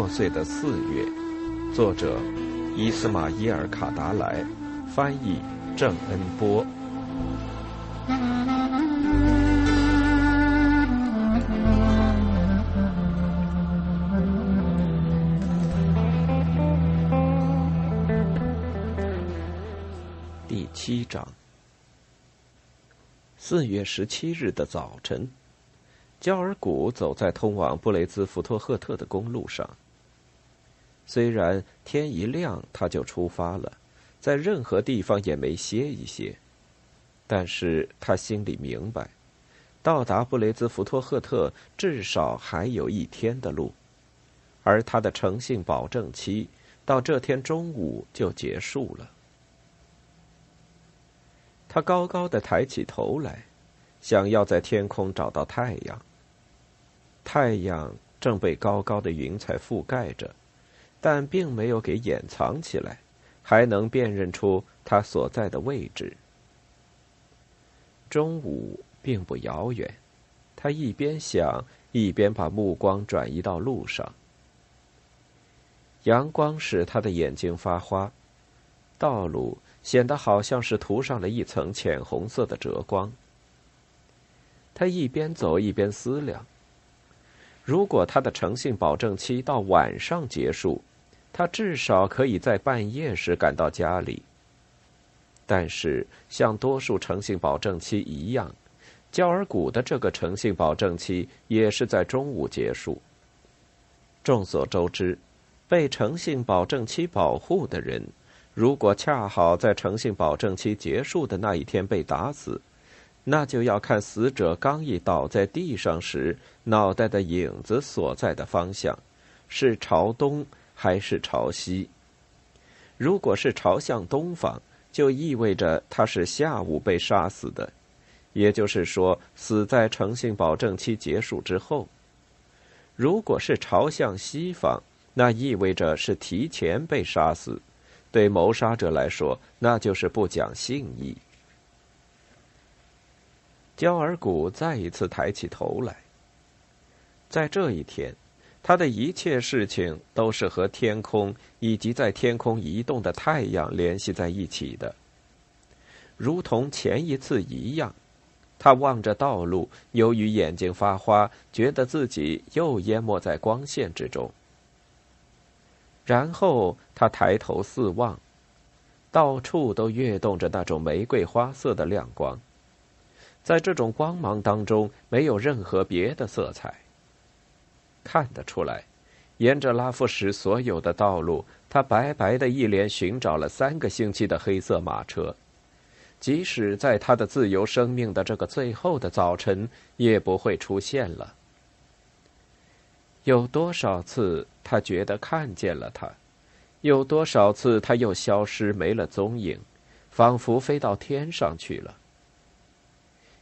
破碎的四月，作者伊斯马伊尔·卡达莱，翻译郑恩波。第七章，四月十七日的早晨。焦尔古走在通往布雷兹福托赫特的公路上。虽然天一亮他就出发了，在任何地方也没歇一歇，但是他心里明白，到达布雷兹福托赫特至少还有一天的路，而他的诚信保证期到这天中午就结束了。他高高的抬起头来，想要在天空找到太阳。太阳正被高高的云彩覆盖着，但并没有给掩藏起来，还能辨认出他所在的位置。中午并不遥远，他一边想，一边把目光转移到路上。阳光使他的眼睛发花，道路显得好像是涂上了一层浅红色的折光。他一边走一边思量。如果他的诚信保证期到晚上结束，他至少可以在半夜时赶到家里。但是，像多数诚信保证期一样，焦尔古的这个诚信保证期也是在中午结束。众所周知，被诚信保证期保护的人，如果恰好在诚信保证期结束的那一天被打死，那就要看死者刚一倒在地上时，脑袋的影子所在的方向，是朝东还是朝西。如果是朝向东方，就意味着他是下午被杀死的，也就是说，死在诚信保证期结束之后。如果是朝向西方，那意味着是提前被杀死，对谋杀者来说，那就是不讲信义。焦尔古再一次抬起头来。在这一天，他的一切事情都是和天空以及在天空移动的太阳联系在一起的。如同前一次一样，他望着道路，由于眼睛发花，觉得自己又淹没在光线之中。然后他抬头四望，到处都跃动着那种玫瑰花色的亮光。在这种光芒当中，没有任何别的色彩。看得出来，沿着拉夫什所有的道路，他白白的一连寻找了三个星期的黑色马车，即使在他的自由生命的这个最后的早晨，也不会出现了。有多少次他觉得看见了他，有多少次他又消失没了踪影，仿佛飞到天上去了。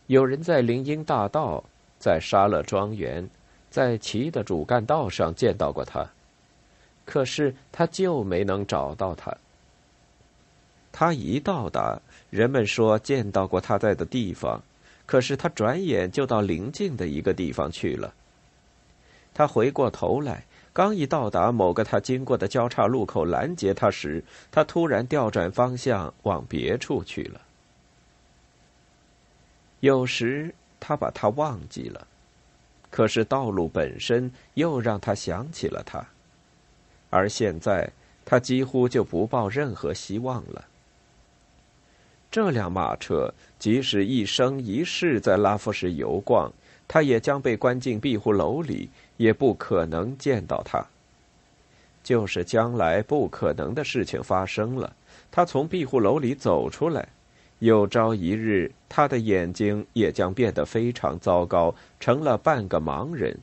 有人在林荫大道、在沙勒庄园、在奇的主干道上见到过他，可是他就没能找到他。他一到达，人们说见到过他在的地方，可是他转眼就到邻近的一个地方去了。他回过头来，刚一到达某个他经过的交叉路口拦截他时，他突然调转方向往别处去了。有时他把他忘记了，可是道路本身又让他想起了他，而现在他几乎就不抱任何希望了。这辆马车即使一生一世在拉夫什游逛，他也将被关进庇护楼里，也不可能见到他。就是将来不可能的事情发生了，他从庇护楼里走出来。有朝一日，他的眼睛也将变得非常糟糕，成了半个盲人。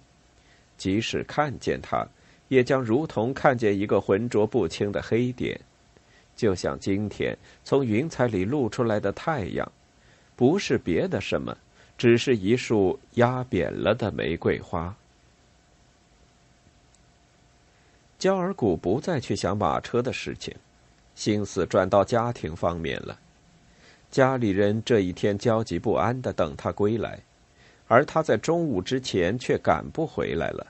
即使看见他，也将如同看见一个浑浊不清的黑点，就像今天从云彩里露出来的太阳，不是别的什么，只是一束压扁了的玫瑰花。焦尔古不再去想马车的事情，心思转到家庭方面了。家里人这一天焦急不安的等他归来，而他在中午之前却赶不回来了。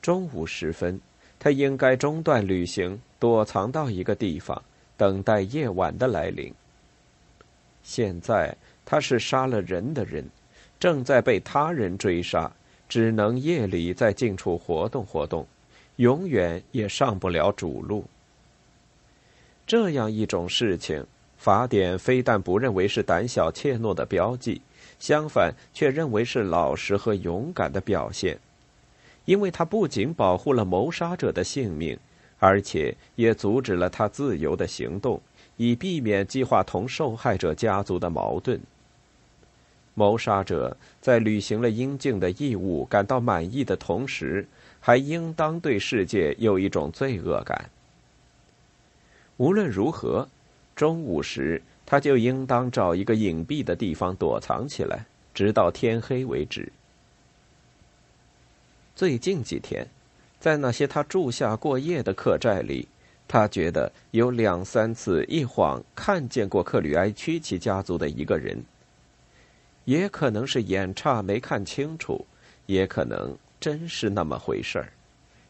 中午时分，他应该中断旅行，躲藏到一个地方，等待夜晚的来临。现在他是杀了人的人，正在被他人追杀，只能夜里在近处活动活动，永远也上不了主路。这样一种事情，法典非但不认为是胆小怯懦的标记，相反却认为是老实和勇敢的表现，因为他不仅保护了谋杀者的性命，而且也阻止了他自由的行动。以避免计划同受害者家族的矛盾。谋杀者在履行了应尽的义务、感到满意的同时，还应当对世界有一种罪恶感。无论如何，中午时他就应当找一个隐蔽的地方躲藏起来，直到天黑为止。最近几天，在那些他住下过夜的客栈里。他觉得有两三次一晃看见过克吕埃屈奇家族的一个人，也可能是眼差没看清楚，也可能真是那么回事儿。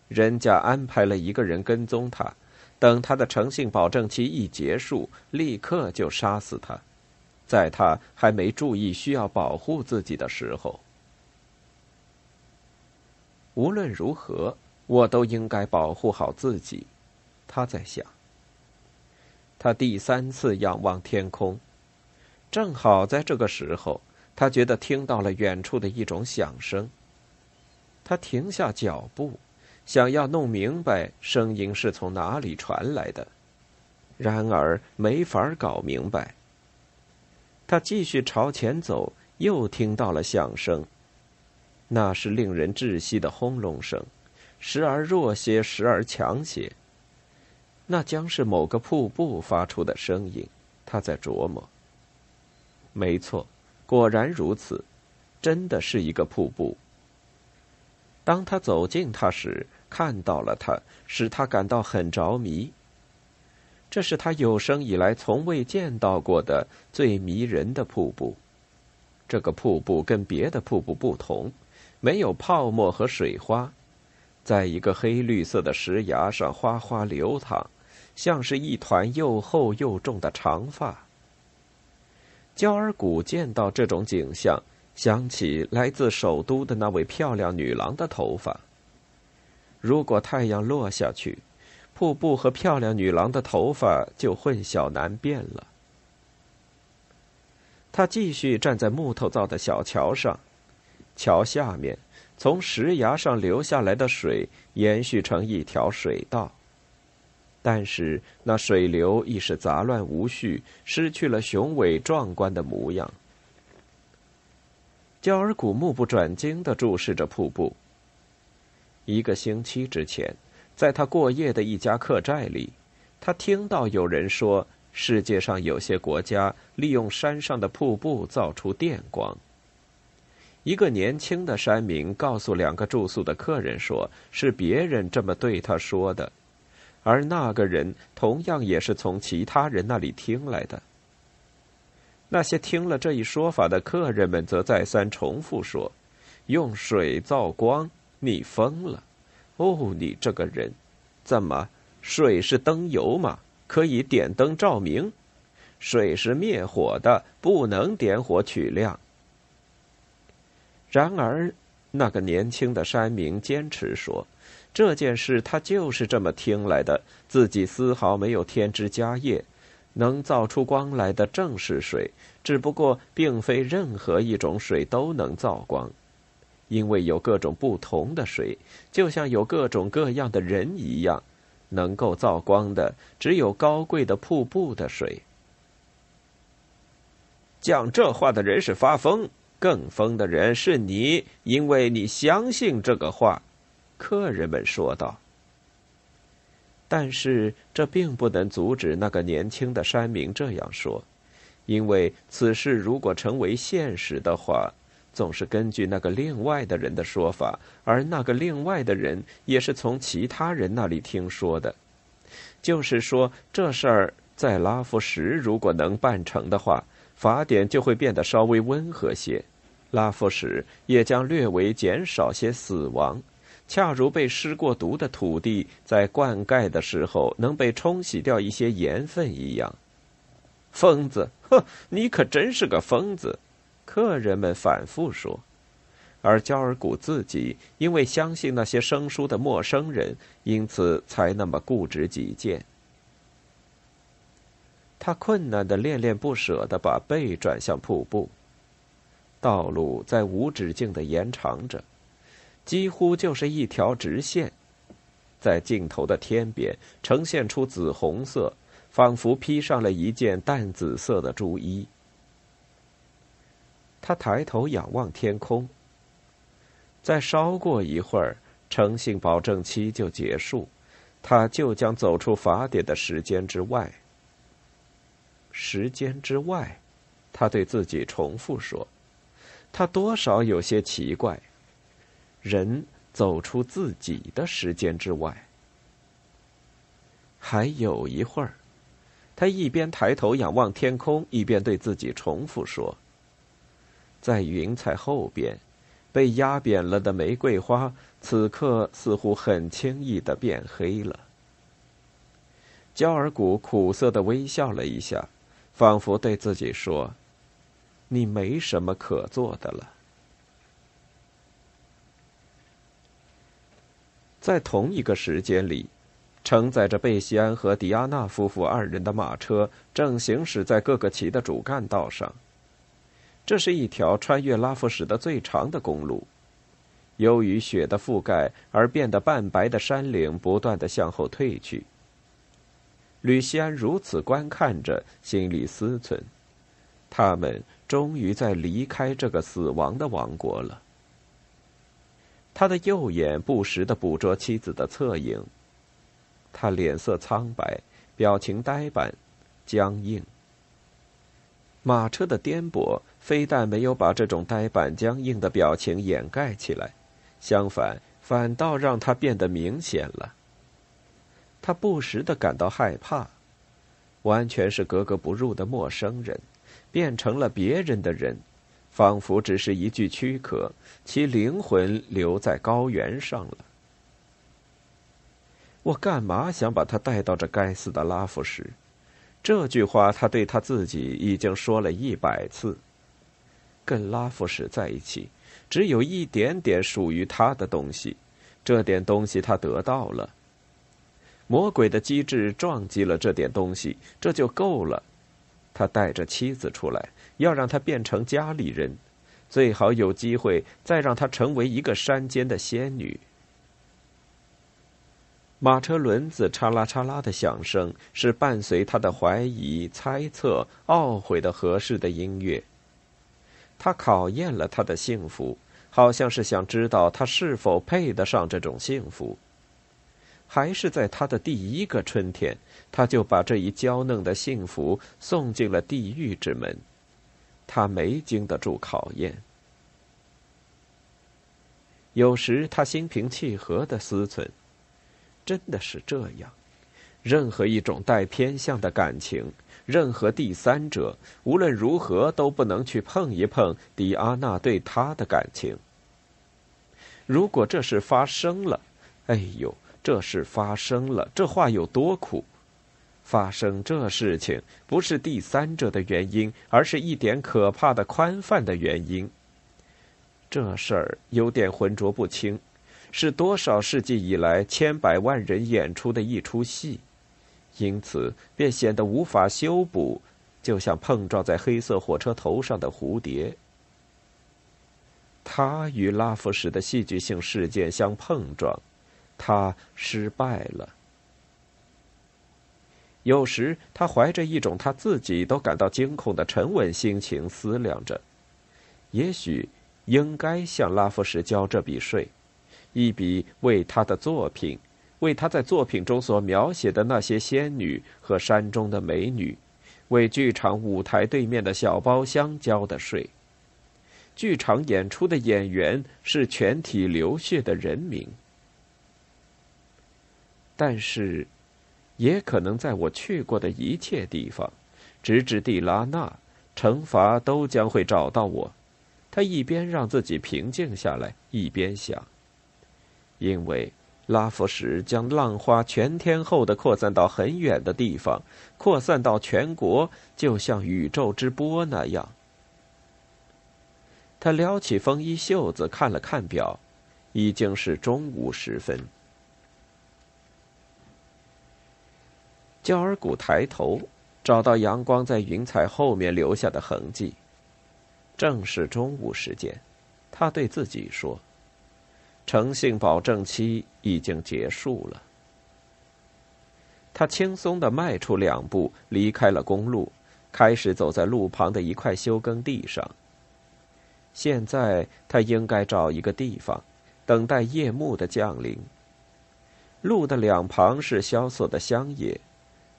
人家安排了一个人跟踪他，等他的诚信保证期一结束，立刻就杀死他，在他还没注意需要保护自己的时候。无论如何，我都应该保护好自己。他在想。他第三次仰望天空，正好在这个时候，他觉得听到了远处的一种响声。他停下脚步，想要弄明白声音是从哪里传来的，然而没法搞明白。他继续朝前走，又听到了响声，那是令人窒息的轰隆声，时而弱些，时而强些。那将是某个瀑布发出的声音，他在琢磨。没错，果然如此，真的是一个瀑布。当他走近他时，看到了他，使他感到很着迷。这是他有生以来从未见到过的最迷人的瀑布。这个瀑布跟别的瀑布不同，没有泡沫和水花。在一个黑绿色的石崖上哗哗流淌，像是一团又厚又重的长发。焦尔古见到这种景象，想起来自首都的那位漂亮女郎的头发。如果太阳落下去，瀑布和漂亮女郎的头发就混淆难辨了。他继续站在木头造的小桥上，桥下面。从石崖上流下来的水延续成一条水道，但是那水流已是杂乱无序，失去了雄伟壮观的模样。焦尔古目不转睛地注视着瀑布。一个星期之前，在他过夜的一家客栈里，他听到有人说，世界上有些国家利用山上的瀑布造出电光。一个年轻的山民告诉两个住宿的客人说：“是别人这么对他说的。”而那个人同样也是从其他人那里听来的。那些听了这一说法的客人们则再三重复说：“用水造光，你疯了！哦，你这个人，怎么水是灯油吗？可以点灯照明？水是灭火的，不能点火取亮。”然而，那个年轻的山民坚持说，这件事他就是这么听来的，自己丝毫没有添枝加叶，能造出光来的正是水，只不过并非任何一种水都能造光，因为有各种不同的水，就像有各种各样的人一样，能够造光的只有高贵的瀑布的水。讲这话的人是发疯。更疯的人是你，因为你相信这个话。”客人们说道。但是这并不能阻止那个年轻的山民这样说，因为此事如果成为现实的话，总是根据那个另外的人的说法，而那个另外的人也是从其他人那里听说的。就是说，这事儿在拉夫什如果能办成的话，法典就会变得稍微温和些。拉夫什也将略微减少些死亡，恰如被施过毒的土地在灌溉的时候能被冲洗掉一些盐分一样。疯子，呵，你可真是个疯子！客人们反复说，而焦尔古自己因为相信那些生疏的陌生人，因此才那么固执己见。他困难的恋恋不舍的把背转向瀑布，道路在无止境的延长着，几乎就是一条直线，在尽头的天边呈现出紫红色，仿佛披上了一件淡紫色的朱衣。他抬头仰望天空，再稍过一会儿，诚信保证期就结束，他就将走出法典的时间之外。时间之外，他对自己重复说：“他多少有些奇怪。人走出自己的时间之外。”还有一会儿，他一边抬头仰望天空，一边对自己重复说：“在云彩后边，被压扁了的玫瑰花，此刻似乎很轻易的变黑了。”焦尔古苦涩的微笑了一下。仿佛对自己说：“你没什么可做的了。”在同一个时间里，承载着贝西安和迪亚娜夫妇二人的马车正行驶在各个旗的主干道上。这是一条穿越拉夫什的最长的公路。由于雪的覆盖而变得半白的山岭不断的向后退去。吕西安如此观看着，心里思忖：他们终于在离开这个死亡的王国了。他的右眼不时的捕捉妻子的侧影，他脸色苍白，表情呆板、僵硬。马车的颠簸非但没有把这种呆板僵硬的表情掩盖起来，相反，反倒让他变得明显了。他不时的感到害怕，完全是格格不入的陌生人，变成了别人的人，仿佛只是一具躯壳，其灵魂留在高原上了。我干嘛想把他带到这该死的拉夫什？这句话他对他自己已经说了一百次。跟拉夫什在一起，只有一点点属于他的东西，这点东西他得到了。魔鬼的机智撞击了这点东西，这就够了。他带着妻子出来，要让他变成家里人，最好有机会再让他成为一个山间的仙女。马车轮子嚓啦嚓啦的响声，是伴随他的怀疑、猜测、懊悔的合适的音乐。他考验了他的幸福，好像是想知道他是否配得上这种幸福。还是在他的第一个春天，他就把这一娇嫩的幸福送进了地狱之门。他没经得住考验。有时他心平气和的思忖：真的是这样？任何一种带偏向的感情，任何第三者，无论如何都不能去碰一碰迪阿娜对他的感情。如果这事发生了，哎呦！这事发生了，这话有多苦？发生这事情不是第三者的原因，而是一点可怕的宽泛的原因。这事儿有点浑浊不清，是多少世纪以来千百万人演出的一出戏，因此便显得无法修补，就像碰撞在黑色火车头上的蝴蝶。他与拉夫什的戏剧性事件相碰撞。他失败了。有时，他怀着一种他自己都感到惊恐的沉稳心情思量着：也许应该向拉夫什交这笔税，一笔为他的作品，为他在作品中所描写的那些仙女和山中的美女，为剧场舞台对面的小包厢交的税。剧场演出的演员是全体流血的人民。但是，也可能在我去过的一切地方，直至蒂拉纳，惩罚都将会找到我。他一边让自己平静下来，一边想：因为拉弗什将浪花全天候的扩散到很远的地方，扩散到全国，就像宇宙之波那样。他撩起风衣袖子，看了看表，已经是中午时分。焦尔古抬头，找到阳光在云彩后面留下的痕迹。正是中午时间，他对自己说：“诚信保证期已经结束了。”他轻松的迈出两步，离开了公路，开始走在路旁的一块休耕地上。现在他应该找一个地方，等待夜幕的降临。路的两旁是萧索的乡野，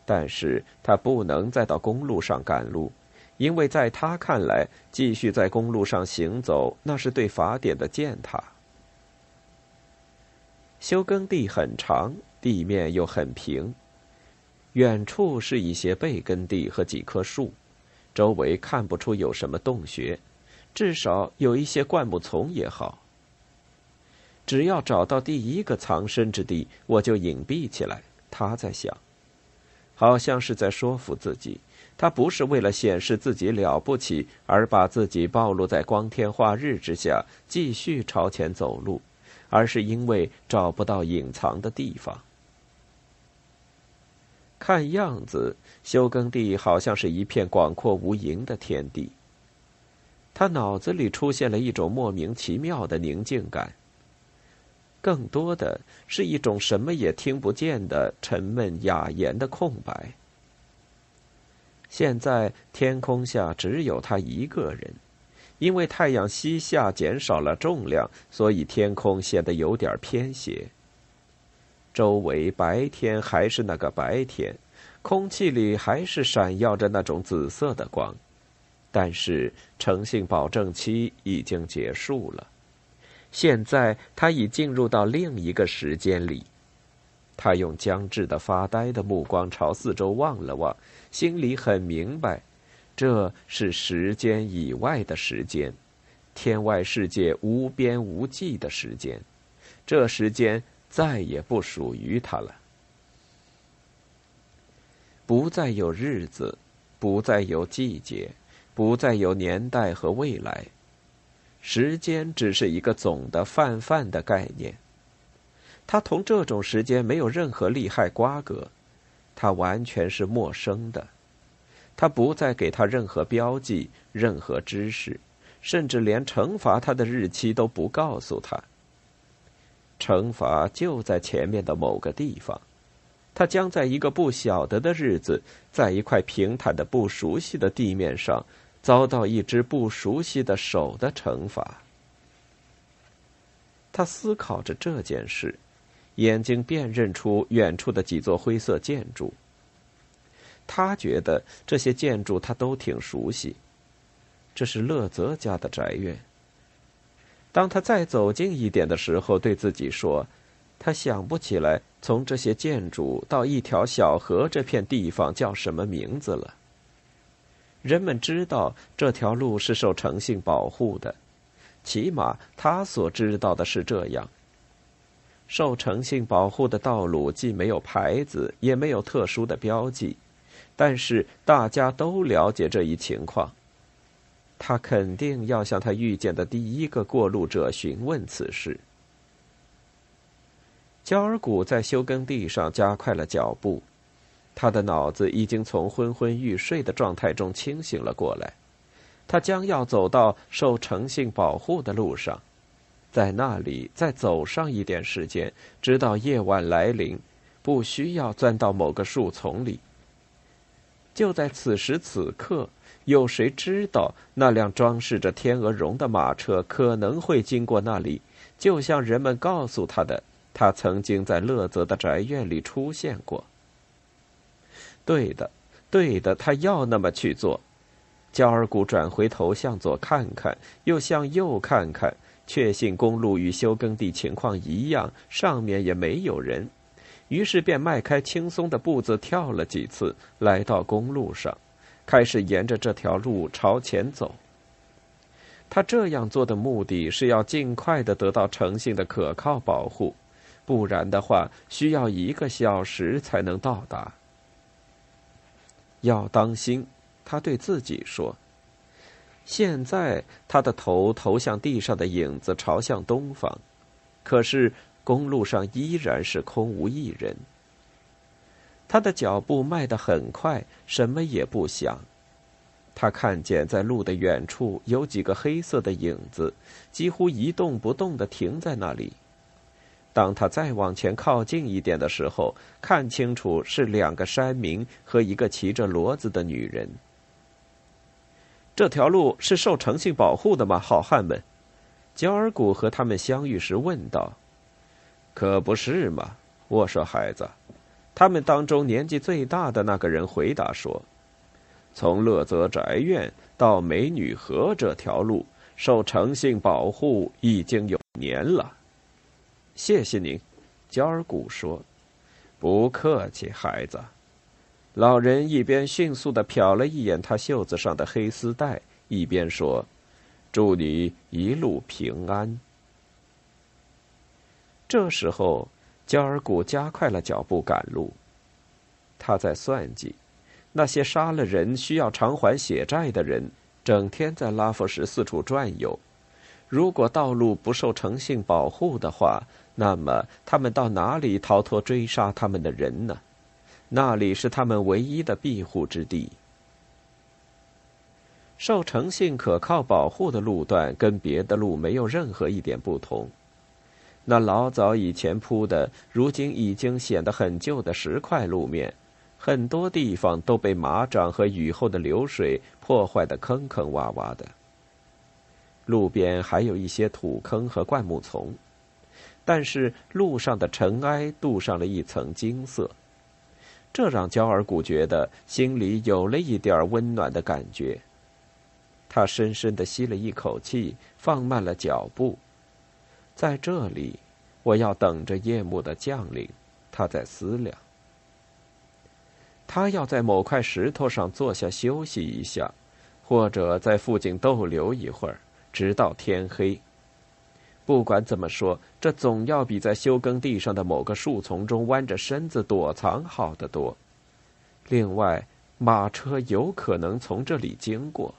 但是他不能再到公路上赶路。因为在他看来，继续在公路上行走，那是对法典的践踏。休耕地很长，地面又很平，远处是一些背耕地和几棵树，周围看不出有什么洞穴，至少有一些灌木丛也好。只要找到第一个藏身之地，我就隐蔽起来。他在想，好像是在说服自己。他不是为了显示自己了不起而把自己暴露在光天化日之下继续朝前走路，而是因为找不到隐藏的地方。看样子，休耕地好像是一片广阔无垠的天地。他脑子里出现了一种莫名其妙的宁静感，更多的是一种什么也听不见的沉闷哑言的空白。现在天空下只有他一个人，因为太阳西下减少了重量，所以天空显得有点偏斜。周围白天还是那个白天，空气里还是闪耀着那种紫色的光，但是诚信保证期已经结束了。现在他已进入到另一个时间里。他用僵滞的、发呆的目光朝四周望了望，心里很明白，这是时间以外的时间，天外世界无边无际的时间，这时间再也不属于他了。不再有日子，不再有季节，不再有年代和未来，时间只是一个总的、泛泛的概念。他同这种时间没有任何利害瓜葛，他完全是陌生的，他不再给他任何标记、任何知识，甚至连惩罚他的日期都不告诉他。惩罚就在前面的某个地方，他将在一个不晓得的日子，在一块平坦的不熟悉的地面上，遭到一只不熟悉的手的惩罚。他思考着这件事。眼睛辨认出远处的几座灰色建筑。他觉得这些建筑他都挺熟悉。这是乐泽家的宅院。当他再走近一点的时候，对自己说：“他想不起来从这些建筑到一条小河这片地方叫什么名字了。”人们知道这条路是受诚信保护的，起码他所知道的是这样。受诚信保护的道路既没有牌子，也没有特殊的标记，但是大家都了解这一情况。他肯定要向他遇见的第一个过路者询问此事。焦尔古在休耕地上加快了脚步，他的脑子已经从昏昏欲睡的状态中清醒了过来。他将要走到受诚信保护的路上。在那里再走上一点时间，直到夜晚来临，不需要钻到某个树丛里。就在此时此刻，有谁知道那辆装饰着天鹅绒的马车可能会经过那里？就像人们告诉他的，他曾经在乐泽的宅院里出现过。对的，对的，他要那么去做。焦尔古转回头，向左看看，又向右看看。确信公路与休耕地情况一样，上面也没有人，于是便迈开轻松的步子，跳了几次，来到公路上，开始沿着这条路朝前走。他这样做的目的是要尽快的得到诚信的可靠保护，不然的话，需要一个小时才能到达。要当心，他对自己说。现在，他的头投向地上的影子朝向东方，可是公路上依然是空无一人。他的脚步迈得很快，什么也不想。他看见在路的远处有几个黑色的影子，几乎一动不动的停在那里。当他再往前靠近一点的时候，看清楚是两个山民和一个骑着骡子的女人。这条路是受诚信保护的吗，好汉们？焦尔古和他们相遇时问道。“可不是嘛。”我说，“孩子。”他们当中年纪最大的那个人回答说。从乐泽宅院到美女河这条路受诚信保护已经有年了。谢谢您，焦尔古说。不客气，孩子。老人一边迅速的瞟了一眼他袖子上的黑丝带，一边说：“祝你一路平安。”这时候，焦尔古加快了脚步赶路。他在算计。那些杀了人需要偿还血债的人，整天在拉夫什四处转悠。如果道路不受诚信保护的话，那么他们到哪里逃脱追杀他们的人呢？那里是他们唯一的庇护之地。受诚信可靠保护的路段跟别的路没有任何一点不同。那老早以前铺的，如今已经显得很旧的石块路面。很多地方都被马掌和雨后的流水破坏的坑坑洼洼的。路边还有一些土坑和灌木丛，但是路上的尘埃镀上了一层金色，这让焦尔古觉得心里有了一点温暖的感觉。他深深的吸了一口气，放慢了脚步。在这里，我要等着夜幕的降临。他在思量。他要在某块石头上坐下休息一下，或者在附近逗留一会儿，直到天黑。不管怎么说，这总要比在休耕地上的某个树丛中弯着身子躲藏好得多。另外，马车有可能从这里经过。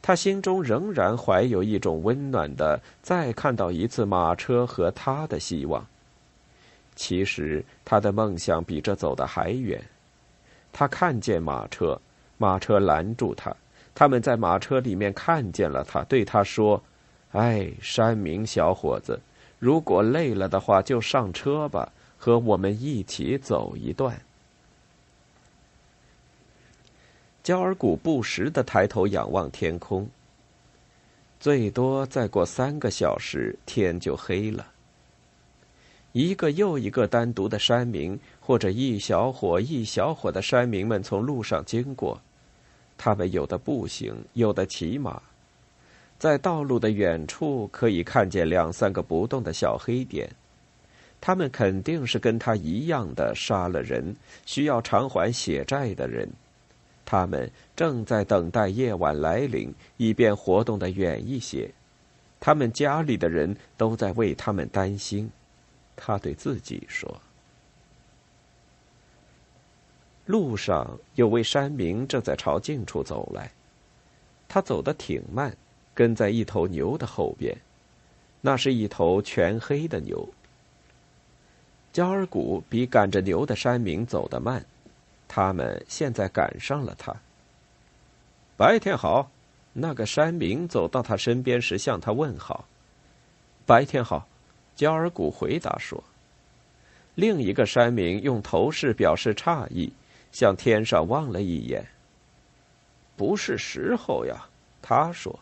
他心中仍然怀有一种温暖的再看到一次马车和他的希望。其实他的梦想比这走得还远。他看见马车，马车拦住他。他们在马车里面看见了他，对他说：“哎，山明小伙子，如果累了的话，就上车吧，和我们一起走一段。”焦尔古不时的抬头仰望天空。最多再过三个小时，天就黑了。一个又一个单独的山民，或者一小伙一小伙的山民们从路上经过，他们有的步行，有的骑马，在道路的远处可以看见两三个不动的小黑点，他们肯定是跟他一样的杀了人，需要偿还血债的人，他们正在等待夜晚来临，以便活动的远一些，他们家里的人都在为他们担心。他对自己说：“路上有位山民正在朝近处走来，他走得挺慢，跟在一头牛的后边。那是一头全黑的牛。焦尔古比赶着牛的山民走得慢，他们现在赶上了他。白天好，那个山民走到他身边时向他问好。白天好。”焦尔古回答说：“另一个山民用头饰表示诧异，向天上望了一眼。不是时候呀，他说。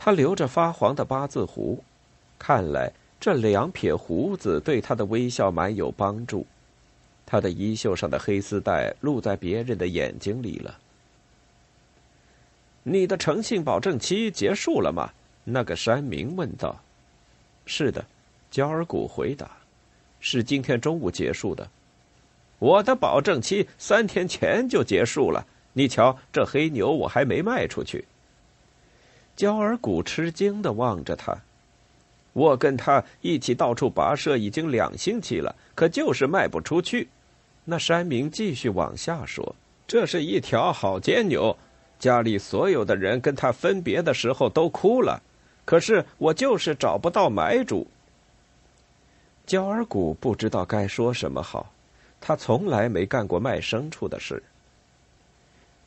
他留着发黄的八字胡，看来这两撇胡子对他的微笑蛮有帮助。他的衣袖上的黑丝带露在别人的眼睛里了。你的诚信保证期结束了吗？那个山民问道。”是的，焦尔古回答：“是今天中午结束的。我的保证期三天前就结束了。你瞧，这黑牛我还没卖出去。”焦尔古吃惊的望着他：“我跟他一起到处跋涉已经两星期了，可就是卖不出去。”那山民继续往下说：“这是一条好犍牛，家里所有的人跟他分别的时候都哭了，可是我就是找不到买主。”焦尔古不知道该说什么好，他从来没干过卖牲畜的事。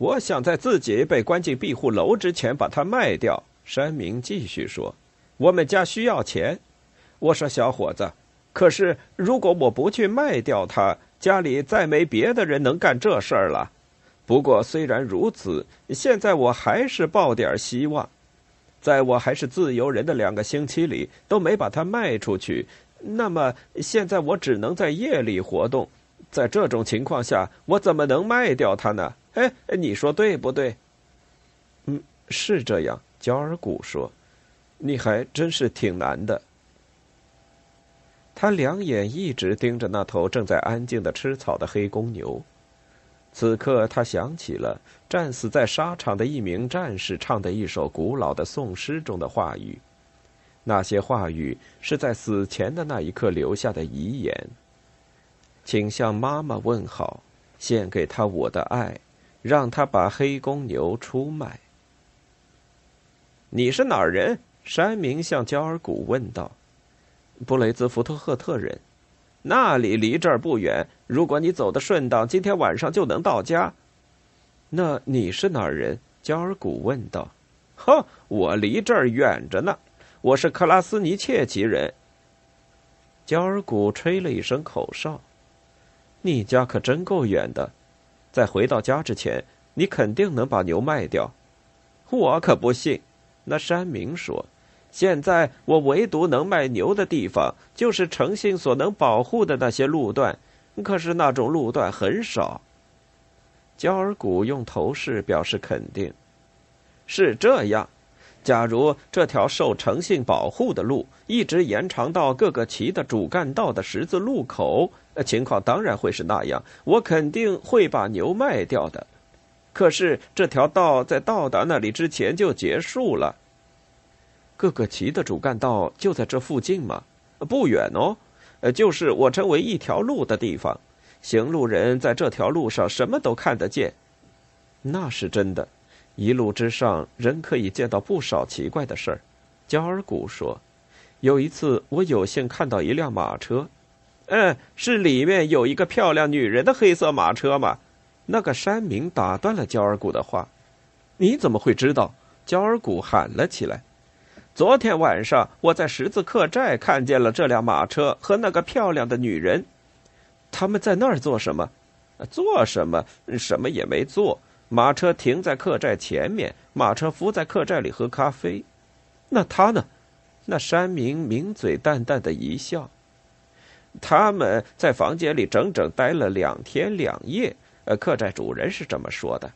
我想在自己被关进庇护楼之前把它卖掉。山明继续说：“我们家需要钱。”我说：“小伙子，可是如果我不去卖掉它。”家里再没别的人能干这事儿了。不过虽然如此，现在我还是抱点希望。在我还是自由人的两个星期里都没把它卖出去，那么现在我只能在夜里活动。在这种情况下，我怎么能卖掉它呢？哎，你说对不对？嗯，是这样。焦尔古说：“你还真是挺难的。”他两眼一直盯着那头正在安静的吃草的黑公牛。此刻，他想起了战死在沙场的一名战士唱的一首古老的颂诗中的话语。那些话语是在死前的那一刻留下的遗言。请向妈妈问好，献给她我的爱，让他把黑公牛出卖。你是哪儿人？山民向焦尔古问道。布雷兹福特赫特人，那里离这儿不远。如果你走的顺当，今天晚上就能到家。那你是哪儿人？焦尔古问道。呵，我离这儿远着呢。我是克拉斯尼切奇人。焦尔古吹了一声口哨。你家可真够远的。在回到家之前，你肯定能把牛卖掉。我可不信。那山民说。现在我唯独能卖牛的地方，就是诚信所能保护的那些路段，可是那种路段很少。焦尔古用头饰表示肯定，是这样。假如这条受诚信保护的路一直延长到各个旗的主干道的十字路口，情况当然会是那样。我肯定会把牛卖掉的。可是这条道在到达那里之前就结束了。各个旗的主干道就在这附近吗？不远哦，呃，就是我称为一条路的地方。行路人在这条路上什么都看得见，那是真的。一路之上，人可以见到不少奇怪的事儿。焦尔古说，有一次我有幸看到一辆马车，嗯，是里面有一个漂亮女人的黑色马车吗？那个山民打断了焦尔古的话。你怎么会知道？焦尔古喊了起来。昨天晚上，我在十字客栈看见了这辆马车和那个漂亮的女人。他们在那儿做什么？做什么？什么也没做。马车停在客栈前面，马车夫在客栈里喝咖啡。那他呢？那山民抿嘴淡淡的一笑。他们在房间里整整待了两天两夜。呃，客栈主人是这么说的。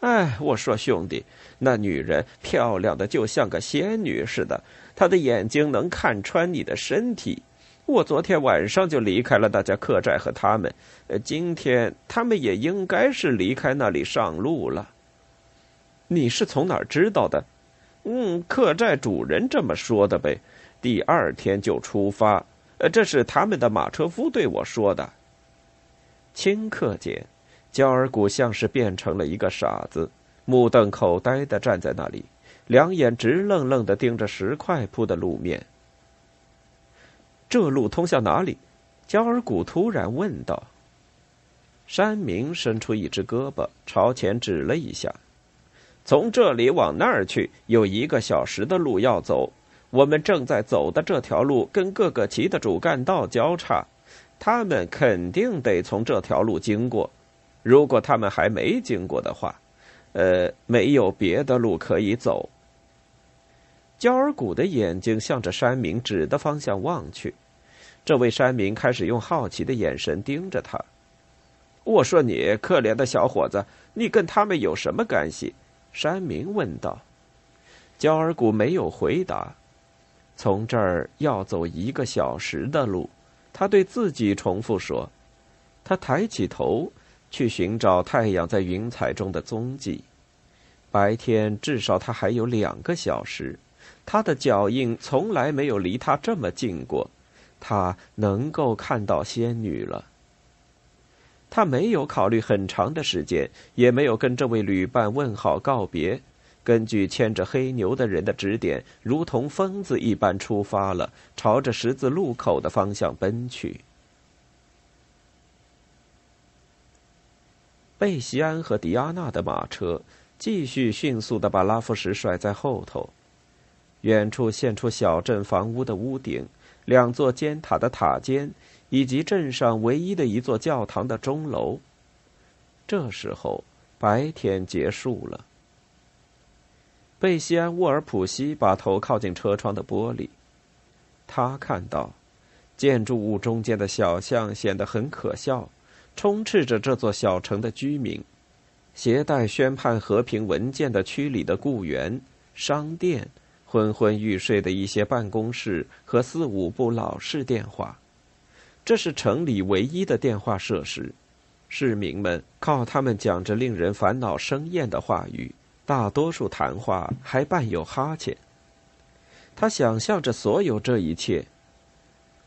哎，我说兄弟，那女人漂亮的就像个仙女似的，她的眼睛能看穿你的身体。我昨天晚上就离开了那家客栈和他们，呃，今天他们也应该是离开那里上路了。你是从哪儿知道的？嗯，客栈主人这么说的呗。第二天就出发，呃，这是他们的马车夫对我说的。顷刻间。焦尔古像是变成了一个傻子，目瞪口呆的站在那里，两眼直愣愣的盯着石块铺的路面。这路通向哪里？焦尔古突然问道。山明伸出一只胳膊朝前指了一下：“从这里往那儿去，有一个小时的路要走。我们正在走的这条路跟各个旗的主干道交叉，他们肯定得从这条路经过。”如果他们还没经过的话，呃，没有别的路可以走。焦尔古的眼睛向着山民指的方向望去，这位山民开始用好奇的眼神盯着他。我说：“你可怜的小伙子，你跟他们有什么干系？”山民问道。焦尔古没有回答。从这儿要走一个小时的路，他对自己重复说。他抬起头。去寻找太阳在云彩中的踪迹。白天至少他还有两个小时，他的脚印从来没有离他这么近过。他能够看到仙女了。他没有考虑很长的时间，也没有跟这位旅伴问好告别。根据牵着黑牛的人的指点，如同疯子一般出发了，朝着十字路口的方向奔去。贝西安和迪亚娜的马车继续迅速的把拉夫什甩在后头。远处现出小镇房屋的屋顶，两座尖塔的塔尖。以及镇上唯一的一座教堂的钟楼。这时候，白天结束了。贝西安·沃尔普西把头靠近车窗的玻璃，他看到建筑物中间的小巷显得很可笑，充斥着这座小城的居民，携带宣判和平文件的区里的雇员、商店、昏昏欲睡的一些办公室和四五部老式电话。这是城里唯一的电话设施，市民们靠他们讲着令人烦恼生厌的话语，大多数谈话还伴有哈欠。他想象着所有这一切。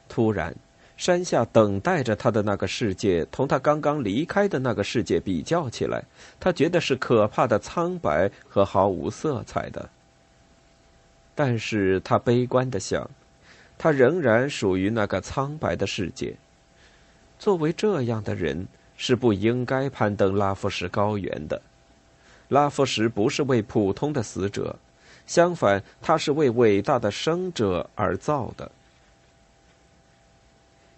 突然，山下等待着他的那个世界同他刚刚离开的那个世界比较起来，他觉得是可怕的苍白和毫无色彩的。但是他悲观的想。他仍然属于那个苍白的世界。作为这样的人，是不应该攀登拉夫什高原的。拉夫什不是为普通的死者，相反，他是为伟大的生者而造的。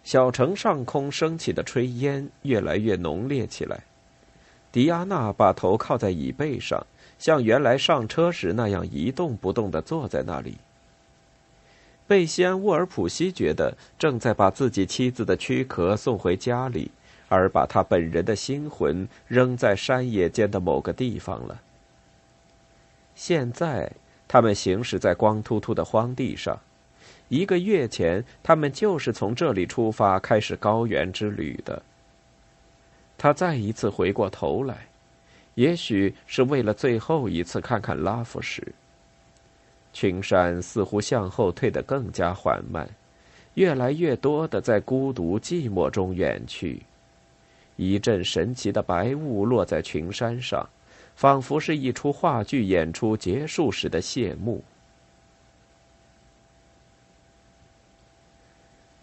小城上空升起的炊烟越来越浓烈起来。迪亚娜把头靠在椅背上，像原来上车时那样一动不动的坐在那里。贝西安·沃尔普西觉得正在把自己妻子的躯壳送回家里，而把他本人的心魂扔在山野间的某个地方了。现在，他们行驶在光秃秃的荒地上。一个月前，他们就是从这里出发，开始高原之旅的。他再一次回过头来，也许是为了最后一次看看拉夫什。群山似乎向后退得更加缓慢，越来越多的在孤独寂寞中远去。一阵神奇的白雾落在群山上，仿佛是一出话剧演出结束时的谢幕。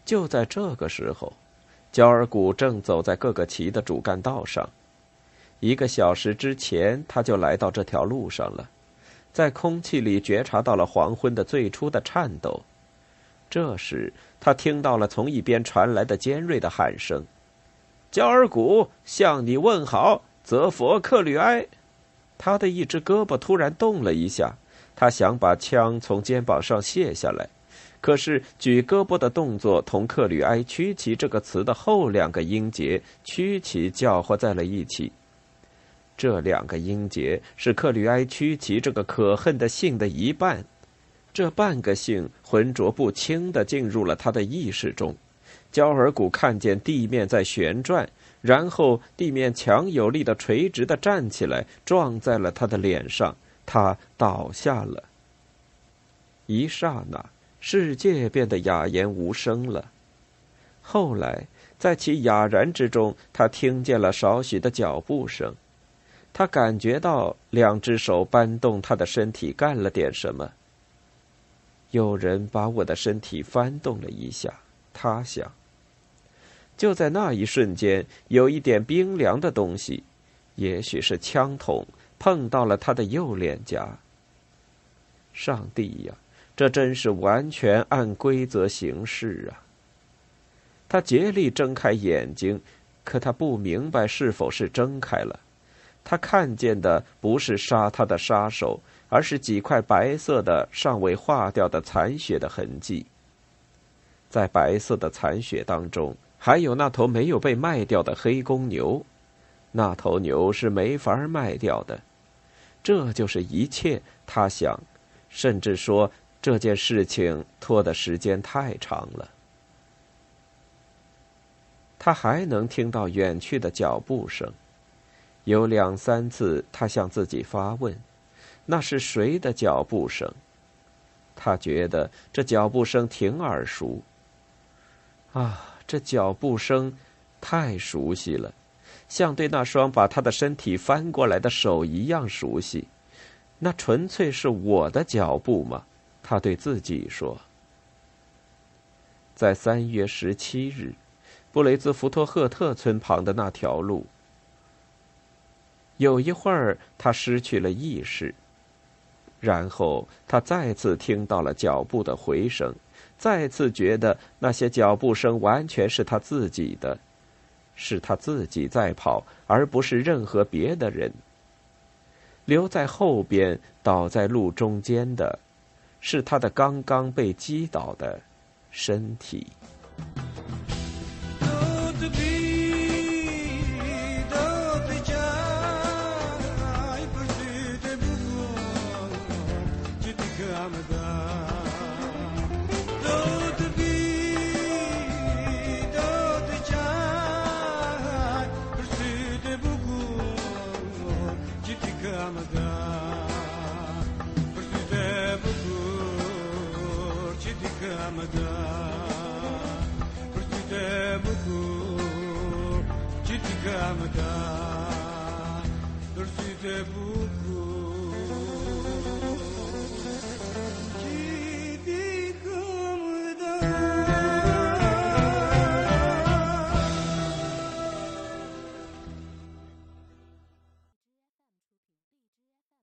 就在这个时候，焦尔古正走在各个旗的主干道上。一个小时之前，他就来到这条路上了。在空气里觉察到了黄昏的最初的颤抖，这时他听到了从一边传来的尖锐的喊声：“焦尔古向你问好，泽佛克吕埃。”他的一只胳膊突然动了一下，他想把枪从肩膀上卸下来，可是举胳膊的动作同克吕埃曲奇这个词的后两个音节曲奇搅和在了一起。这两个音节是克吕埃曲奇这个可恨的姓的一半，这半个姓浑浊不清的进入了他的意识中。焦尔古看见地面在旋转，然后地面强有力的垂直的站起来，撞在了他的脸上，他倒下了。一刹那，世界变得哑言无声了。后来，在其哑然之中，他听见了少许的脚步声。他感觉到两只手搬动他的身体，干了点什么。有人把我的身体翻动了一下，他想。就在那一瞬间，有一点冰凉的东西，也许是枪筒，碰到了他的右脸颊。上帝呀，这真是完全按规则行事啊！他竭力睁开眼睛，可他不明白是否是睁开了。他看见的不是杀他的杀手，而是几块白色的、尚未化掉的残血的痕迹。在白色的残血当中，还有那头没有被卖掉的黑公牛。那头牛是没法卖掉的。这就是一切。他想，甚至说这件事情拖的时间太长了。他还能听到远去的脚步声。有两三次，他向自己发问：“那是谁的脚步声？”他觉得这脚步声挺耳熟。啊，这脚步声太熟悉了，像对那双把他的身体翻过来的手一样熟悉。那纯粹是我的脚步吗？他对自己说。在三月十七日，布雷兹福托赫特村旁的那条路，有一会儿他失去了意识，然后他再次听到了脚步的回声，再次觉得那些脚步声完全是他自己的，是他自己在跑，而不是任何别的人。留在后边、倒在路中间的，是他的刚刚被击倒的。身体。